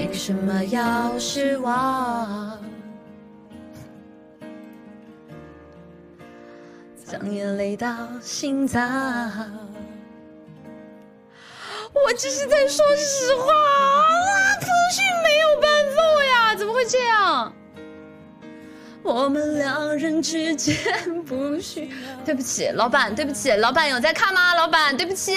凭什么要失望？将眼泪到心脏。我只是在说实话啊，不许没有伴奏呀，怎么会这样？我们两人之间不许。对不起，老板，对不起，老板有在看吗？老板，对不起。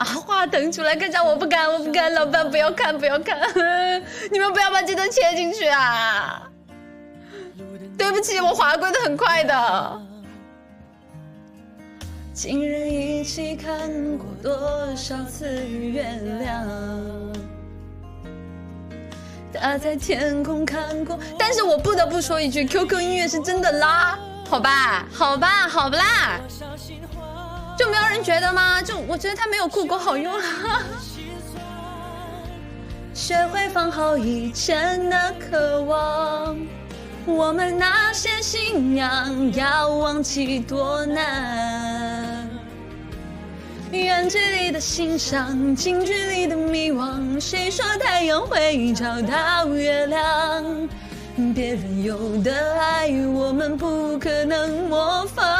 啊，话腾出来，看下我不敢，我不敢，老板不要看，不要看，你们不要把这段切进去啊！对不起，我滑跪的很快的。情人一起看过多少次月亮？他在天空看过，但是我不得不说一句，QQ 音乐是真的拉，好吧，好吧，好不啦？就没有人觉得吗？就我觉得它没有酷狗好用。学会放好以前的渴望。我们那些信仰要忘记多难，远距离的欣赏，近距离的迷惘。谁说太阳会找到月亮？别人有的爱，我们不可能模仿。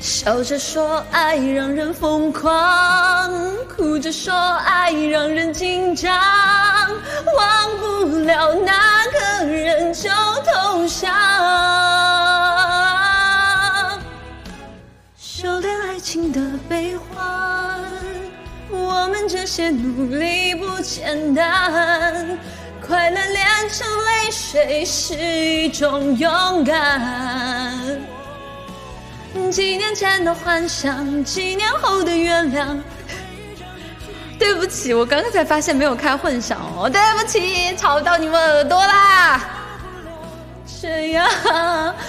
笑着说爱让人疯狂，哭着说爱让人紧张，忘不了那个人就投降。修炼爱情的悲欢，我们这些努力不简单，快乐炼成泪水是一种勇敢。几年前的幻想，几年后的原谅。对不起，我刚刚才发现没有开混响哦，对不起，吵到你们耳朵啦。这样。